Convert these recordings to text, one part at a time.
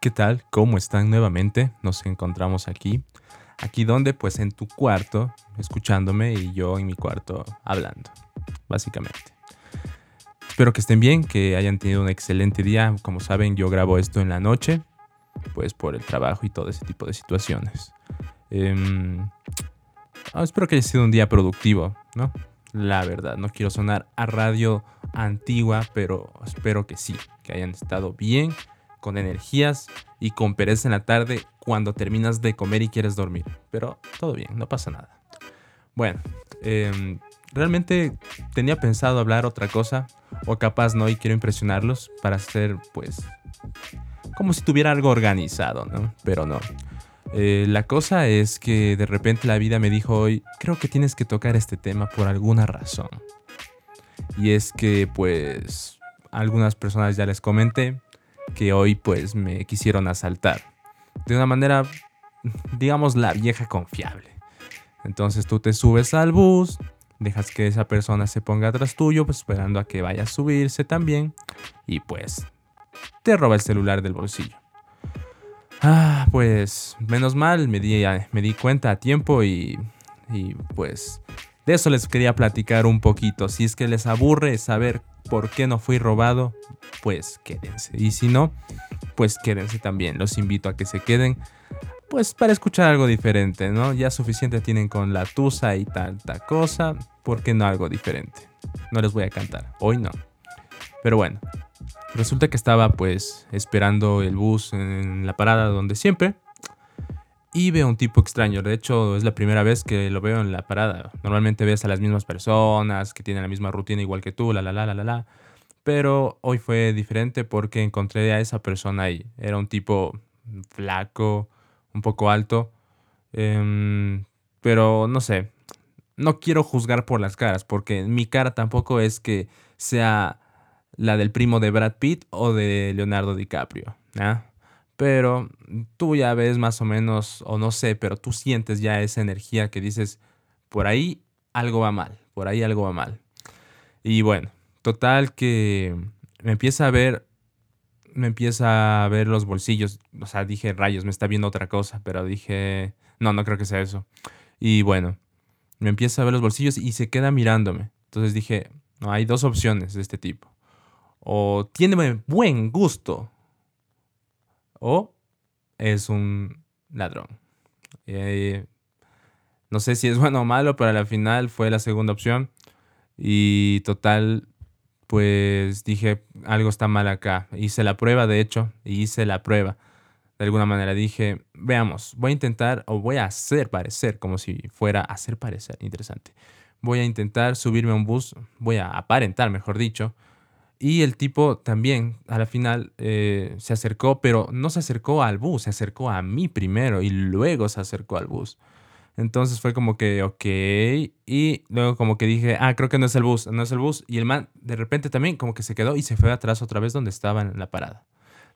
¿Qué tal? ¿Cómo están nuevamente? Nos encontramos aquí. Aquí donde, pues en tu cuarto, escuchándome y yo en mi cuarto hablando, básicamente. Espero que estén bien, que hayan tenido un excelente día. Como saben, yo grabo esto en la noche, pues por el trabajo y todo ese tipo de situaciones. Em, ah, espero que haya sido un día productivo, ¿no? La verdad, no quiero sonar a radio antigua, pero espero que sí, que hayan estado bien, con energías y con pereza en la tarde cuando terminas de comer y quieres dormir. Pero todo bien, no pasa nada. Bueno, em, realmente tenía pensado hablar otra cosa, o capaz no, y quiero impresionarlos para hacer, pues, como si tuviera algo organizado, ¿no? Pero no. Eh, la cosa es que de repente la vida me dijo hoy, creo que tienes que tocar este tema por alguna razón. Y es que pues algunas personas ya les comenté que hoy pues me quisieron asaltar. De una manera, digamos, la vieja confiable. Entonces tú te subes al bus, dejas que esa persona se ponga atrás tuyo, pues esperando a que vaya a subirse también. Y pues te roba el celular del bolsillo. Ah, pues menos mal, me di, me di cuenta a tiempo y, y pues de eso les quería platicar un poquito. Si es que les aburre saber por qué no fui robado, pues quédense. Y si no, pues quédense también. Los invito a que se queden, pues para escuchar algo diferente, ¿no? Ya suficiente tienen con la tusa y tanta cosa, ¿por qué no algo diferente? No les voy a cantar, hoy no. Pero bueno, Resulta que estaba pues esperando el bus en la parada donde siempre y veo un tipo extraño. De hecho, es la primera vez que lo veo en la parada. Normalmente ves a las mismas personas que tienen la misma rutina igual que tú, la la la la la. Pero hoy fue diferente porque encontré a esa persona ahí. Era un tipo flaco, un poco alto. Em, pero no sé. No quiero juzgar por las caras porque mi cara tampoco es que sea la del primo de Brad Pitt o de Leonardo DiCaprio. Pero tú ya ves más o menos, o no sé, pero tú sientes ya esa energía que dices, por ahí algo va mal, por ahí algo va mal. Y bueno, total que me empieza a ver, me empieza a ver los bolsillos. O sea, dije, rayos, me está viendo otra cosa, pero dije, no, no creo que sea eso. Y bueno, me empieza a ver los bolsillos y se queda mirándome. Entonces dije, no, hay dos opciones de este tipo o tiene buen gusto o es un ladrón. No sé si es bueno o malo, pero al final fue la segunda opción. Y total, pues dije, algo está mal acá. Hice la prueba, de hecho, y hice la prueba. De alguna manera dije, veamos, voy a intentar o voy a hacer parecer como si fuera hacer parecer. Interesante. Voy a intentar subirme a un bus, voy a aparentar, mejor dicho, y el tipo también, a la final, eh, se acercó, pero no se acercó al bus, se acercó a mí primero y luego se acercó al bus. Entonces fue como que, ok. Y luego como que dije, ah, creo que no es el bus, no es el bus. Y el man de repente también como que se quedó y se fue atrás otra vez donde estaba en la parada.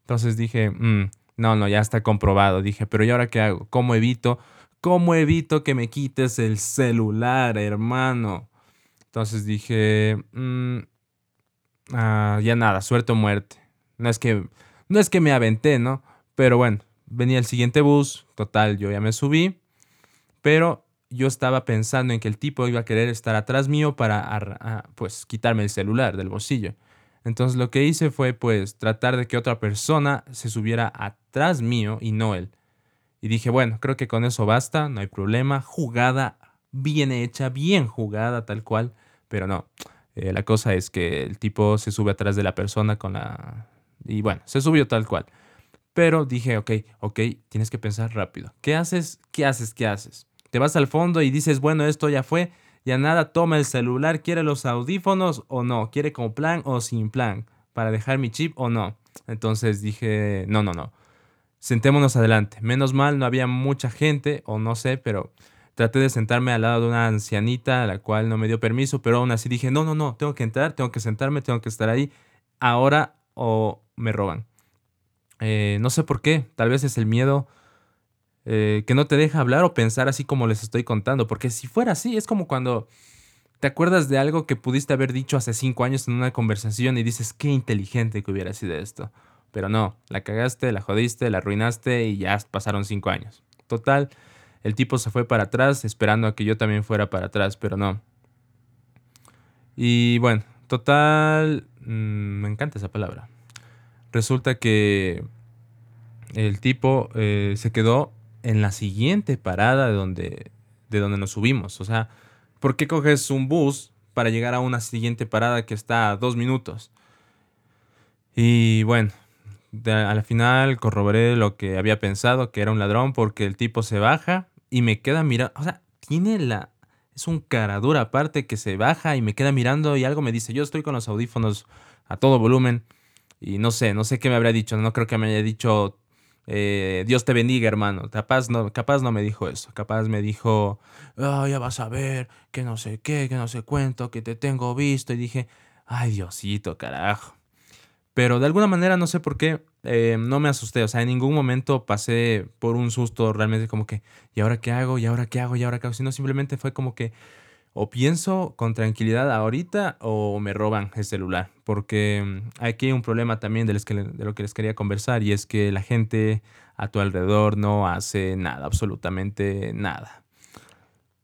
Entonces dije, mm, no, no, ya está comprobado. Dije, pero ¿y ahora qué hago? ¿Cómo evito? ¿Cómo evito que me quites el celular, hermano? Entonces dije, mm, Ah, ya nada, suerte o muerte. No es que, no es que me aventé, ¿no? Pero bueno, venía el siguiente bus, total, yo ya me subí, pero yo estaba pensando en que el tipo iba a querer estar atrás mío para, ah, pues, quitarme el celular del bolsillo. Entonces lo que hice fue, pues, tratar de que otra persona se subiera atrás mío y no él. Y dije, bueno, creo que con eso basta, no hay problema, jugada bien hecha, bien jugada tal cual, pero no. Eh, la cosa es que el tipo se sube atrás de la persona con la... Y bueno, se subió tal cual. Pero dije, ok, ok, tienes que pensar rápido. ¿Qué haces? ¿Qué haces? ¿Qué haces? Te vas al fondo y dices, bueno, esto ya fue, ya nada, toma el celular, ¿quiere los audífonos o no? ¿Quiere con plan o sin plan? ¿Para dejar mi chip o no? Entonces dije, no, no, no. Sentémonos adelante. Menos mal, no había mucha gente, o no sé, pero Traté de sentarme al lado de una ancianita, a la cual no me dio permiso, pero aún así dije, no, no, no, tengo que entrar, tengo que sentarme, tengo que estar ahí, ahora o me roban. Eh, no sé por qué, tal vez es el miedo eh, que no te deja hablar o pensar así como les estoy contando, porque si fuera así, es como cuando te acuerdas de algo que pudiste haber dicho hace cinco años en una conversación y dices, qué inteligente que hubiera sido esto. Pero no, la cagaste, la jodiste, la arruinaste y ya pasaron cinco años. Total, el tipo se fue para atrás esperando a que yo también fuera para atrás, pero no. Y bueno, total, mm, me encanta esa palabra. Resulta que el tipo eh, se quedó en la siguiente parada de donde, de donde nos subimos. O sea, ¿por qué coges un bus para llegar a una siguiente parada que está a dos minutos? Y bueno, al final corroboré lo que había pensado, que era un ladrón, porque el tipo se baja y me queda mirando. O sea, tiene la. Es un cara dura aparte que se baja y me queda mirando y algo me dice. Yo estoy con los audífonos a todo volumen y no sé, no sé qué me habría dicho. No creo que me haya dicho eh, Dios te bendiga, hermano. Capaz no, capaz no me dijo eso. Capaz me dijo, oh, ya vas a ver, que no sé qué, que no sé cuento, que te tengo visto. Y dije, ay, Diosito, carajo. Pero de alguna manera, no sé por qué, eh, no me asusté. O sea, en ningún momento pasé por un susto realmente como que, ¿y ahora qué hago? ¿Y ahora qué hago? ¿Y ahora qué hago? Sino simplemente fue como que, o pienso con tranquilidad ahorita o me roban el celular. Porque aquí hay un problema también de, lo que les quería conversar y es que la gente a tu alrededor no hace nada, absolutamente nada.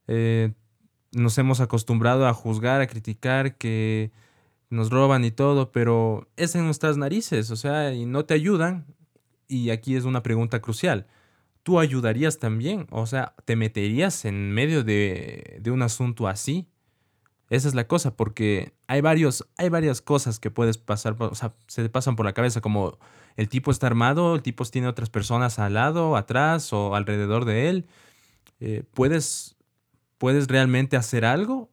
Eh, nos hemos acostumbrado a juzgar, a criticar que nos roban y todo, pero es en nuestras narices, o sea, y no te ayudan. Y aquí es una pregunta crucial tú ayudarías también, o sea, te meterías en medio de, un asunto así. Esa es la cosa, porque hay, varios, hay varias cosas que puedes pasar, o sea, se te pasan por la cabeza, como el tipo está armado, el tipo tiene otras personas al lado, atrás o alrededor de él. Eh, ¿puedes, ¿Puedes realmente hacer algo?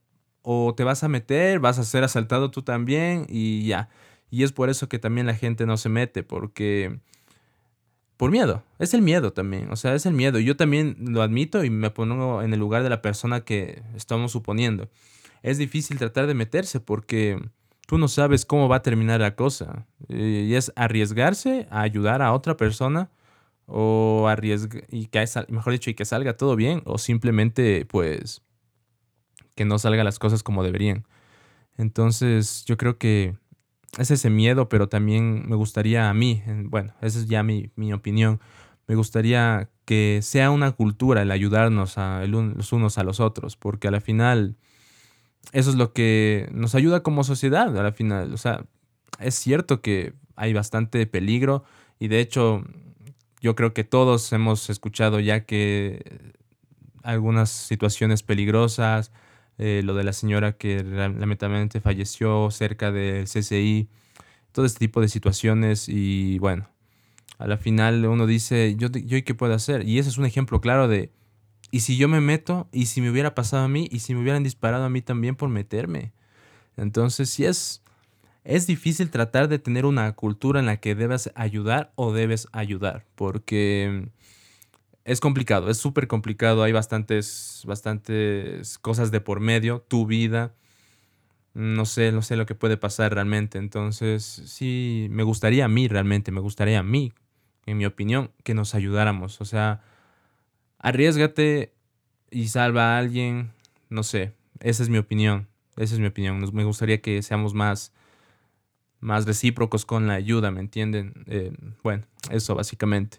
¿O te vas a meter, vas a ser asaltado tú también y ya? Y es por eso que también la gente no se mete, porque por miedo. Es el miedo también. O sea, es el miedo. Yo también lo admito y me pongo en el lugar de la persona que estamos suponiendo. Es difícil tratar de meterse porque tú no sabes cómo va a terminar la cosa. Y es arriesgarse a ayudar a otra persona o arriesgar y que mejor dicho y que salga todo bien o simplemente pues que no salgan las cosas como deberían. Entonces, yo creo que es ese miedo, pero también me gustaría a mí, bueno, esa es ya mi, opinión, me gustaría que sea una cultura el ayudarnos a, los unos a los otros, porque a la final eso es lo que nos ayuda como sociedad, a la final, o sea, es cierto que hay bastante peligro y de hecho yo creo que todos hemos escuchado ya que algunas situaciones peligrosas, eh, lo de la señora que lamentablemente falleció cerca del CCI, todo este tipo de situaciones y bueno, a la final uno dice, ¿yo, yo qué puedo hacer? Y ese es un ejemplo claro de, ¿y si yo me meto? ¿Y si me hubiera pasado a mí? ¿Y si me hubieran disparado a mí también por meterme? Entonces, si es, es difícil tratar de tener una cultura en la que debes ayudar o debes ayudar, porque es complicado, es súper complicado, hay bastantes, bastantes cosas de por medio, tu vida, no sé, no sé lo que puede pasar realmente, entonces sí, me gustaría a mí realmente, me gustaría a mí, en mi opinión, que nos ayudáramos, o sea, arriesgate y salva a alguien, no sé, esa es mi opinión, esa es mi opinión, me gustaría que seamos más, más recíprocos con la ayuda, ¿me entienden? Eh, bueno, eso básicamente.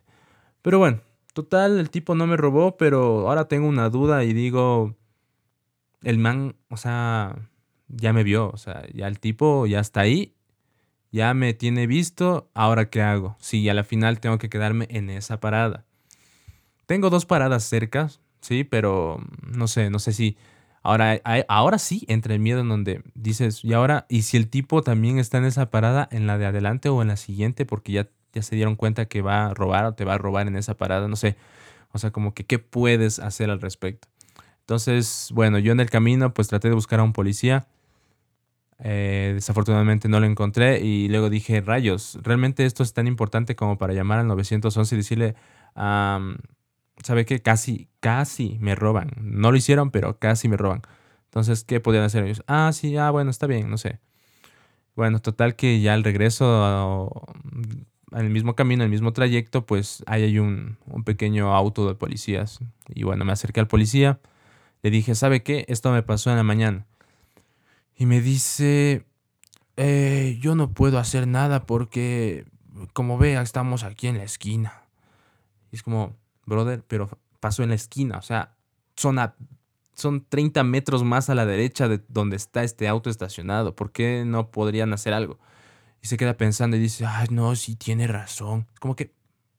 Pero bueno, Total, el tipo no me robó, pero ahora tengo una duda y digo, el man, o sea, ya me vio, o sea, ya el tipo ya está ahí, ya me tiene visto, ahora qué hago? Si a la final tengo que quedarme en esa parada. Tengo dos paradas cerca, sí, pero no sé, no sé si ahora, ahora sí entra el miedo en donde dices, y ahora, y si el tipo también está en esa parada, en la de adelante o en la siguiente, porque ya ya se dieron cuenta que va a robar o te va a robar en esa parada, no sé. O sea, como que qué puedes hacer al respecto. Entonces, bueno, yo en el camino pues traté de buscar a un policía. Eh, desafortunadamente no lo encontré y luego dije, rayos, realmente esto es tan importante como para llamar al 911 y decirle, ¿sabe qué? Casi, casi me roban. No lo hicieron, pero casi me roban. Entonces, ¿qué podían hacer ellos? Ah, sí, ah, bueno, está bien, no sé. Bueno, total que ya al regreso en el mismo camino, en el mismo trayecto, pues ahí hay un, pequeño auto de policías. Y bueno, me acerqué al policía, le dije, ¿sabe qué? Esto me pasó en la mañana. Y me dice, eh, yo no puedo hacer nada porque como vea, estamos aquí en la esquina. Y es como, brother, pero pasó en la esquina, o sea, son, son 30 metros más a la derecha de donde está este auto estacionado. ¿Por qué no podrían hacer algo? Y se queda pensando y dice, ay, no, sí tiene razón. Como que,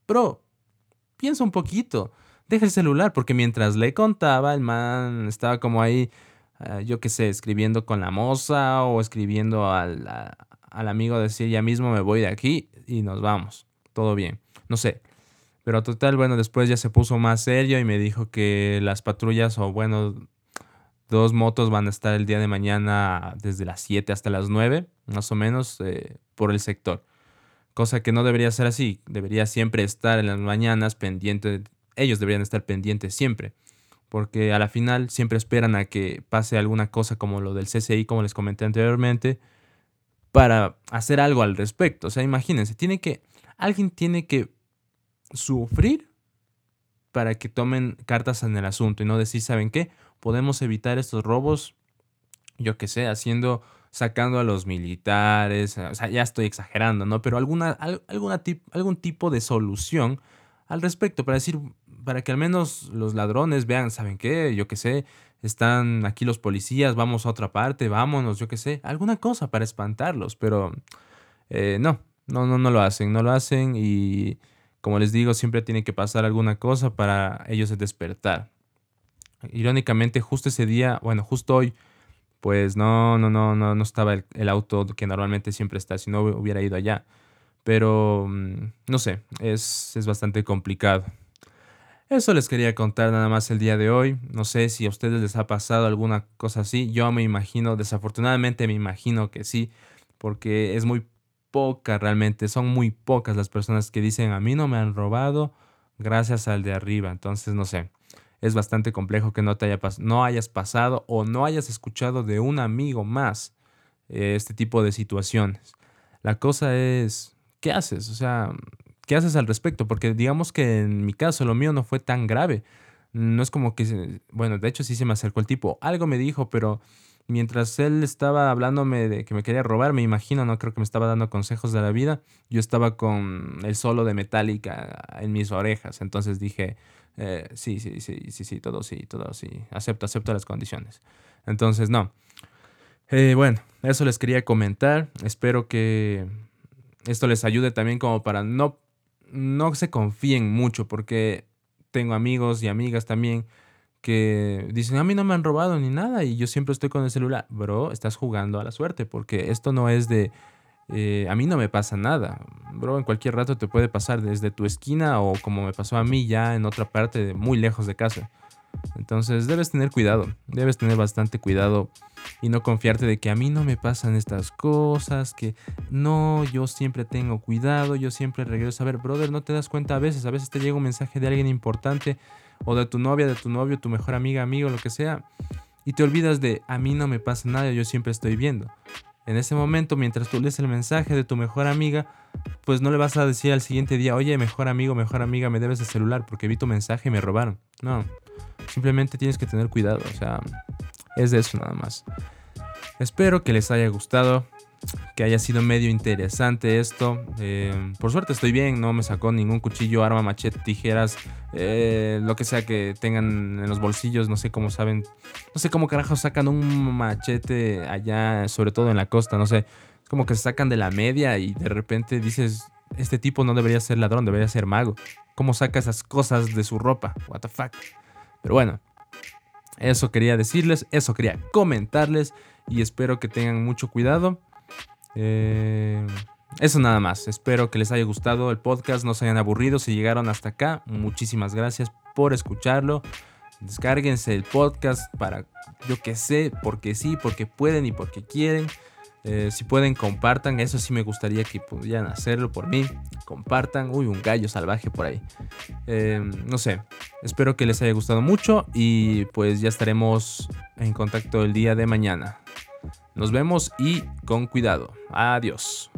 bro, piensa un poquito. Deja el celular, porque mientras le contaba, el man estaba como ahí, ah, yo qué sé, escribiendo con la moza o escribiendo al, al amigo decir, ya mismo me voy de aquí y nos vamos. Todo bien. No sé. Pero total, bueno, después ya se puso más serio y me dijo que las patrullas o bueno, dos motos van a estar el día de mañana desde las 7 hasta las 9, más o menos, eh, por el sector. Cosa que no debería ser así. Debería siempre estar en las mañanas pendiente. Ellos deberían estar pendientes siempre. Porque a la final siempre esperan a que pase alguna cosa como lo del CCI, como les comenté anteriormente, para hacer algo al respecto. O sea, imagínense, tiene que, alguien tiene que sufrir para que tomen cartas en el asunto y no decir, ¿saben qué? Podemos evitar estos robos, yo qué sé, haciendo, sacando a los militares, o sea, ya estoy exagerando, ¿no? Pero alguna, alguna algún tipo de solución al respecto para decir, para que al menos los ladrones vean, ¿saben qué? Yo qué sé, están aquí los policías, vamos a otra parte, vámonos, yo qué sé, alguna cosa para espantarlos, pero eh, no, no, no, no lo hacen, no lo hacen y como les digo, siempre tiene que pasar alguna cosa para ellos despertar. Irónicamente, justo ese día, bueno, justo hoy, pues no, no, no, no, no estaba el, auto que normalmente siempre está, si no hubiera ido allá. Pero, mm, no sé, es, es bastante complicado. Eso les quería contar nada más el día de hoy. No sé si a ustedes les ha pasado alguna cosa así. Yo me imagino, desafortunadamente me imagino que sí, porque es muy poca realmente, son muy pocas las personas que dicen a mí no me han robado gracias al de arriba. Entonces, no sé, es bastante complejo que no, te haya no hayas pasado o no hayas escuchado de un amigo más eh, este tipo de situaciones. La cosa es, ¿qué haces? O sea, ¿qué haces al respecto? Porque digamos que en mi caso lo mío no fue tan grave. No es como que, bueno, de hecho sí se me acercó el tipo, algo me dijo, pero mientras él estaba hablándome de que me quería robar, me imagino, no creo que me estaba dando consejos de la vida, yo estaba con el solo de Metallica en mis orejas, entonces dije, eh, sí, sí, sí, sí, sí, todo sí, todo sí, acepto, acepto las condiciones. Entonces, no. Eh, bueno, eso les quería comentar, espero que esto les ayude también como para no, no se confíen mucho, porque tengo amigos y amigas también que dicen, a mí no me han robado ni nada y yo siempre estoy con el celular. Bro, estás jugando a la suerte porque esto no es de, eh, a mí no me pasa nada. Bro, en cualquier rato te puede pasar desde tu esquina o como me pasó a mí ya en otra parte muy lejos de casa. Entonces debes tener cuidado, debes tener bastante cuidado y no confiarte de que a mí no me pasan estas cosas, que no, yo siempre tengo cuidado, yo siempre regreso. A ver, brother, no te das cuenta a veces, a veces te llega un mensaje de alguien importante o de tu novia, de tu novio, tu mejor amiga, amigo, lo que sea, y te olvidas de a mí no me pasa nada, yo siempre estoy viendo. En ese momento, mientras tú lees el mensaje de tu mejor amiga, pues no le vas a decir al siguiente día, oye, mejor amigo, mejor amiga, me debes el celular porque vi tu mensaje y me robaron. No, simplemente tienes que tener cuidado, o sea, es de eso nada más. Espero que les haya gustado que haya sido medio interesante esto. Eh, por suerte estoy bien, no me sacó ningún cuchillo, arma, machete, tijeras, eh, lo que sea que tengan en los bolsillos. No sé cómo saben, no sé cómo carajos sacan un machete allá, sobre todo en la costa, no sé. Es como que se sacan de la media y de repente dices, este tipo no debería ser ladrón, debería ser mago. ¿Cómo saca esas cosas de su ropa? What the fuck. Pero bueno, eso quería decirles, eso quería comentarles y espero que tengan mucho cuidado. Eh, eso nada más. Espero que les haya gustado el podcast, no se hayan aburrido. Si llegaron hasta acá, muchísimas gracias por escucharlo. Descárguense el podcast para, yo que sé, porque sí, porque pueden y porque quieren. Eh, si pueden, compartan. Eso sí me gustaría que pudieran hacerlo por mí. Compartan. Uy, un gallo salvaje por ahí. Eh, no sé. Espero que les haya gustado mucho. Y pues ya estaremos en contacto el día de mañana. Nos vemos y con cuidado. Adiós.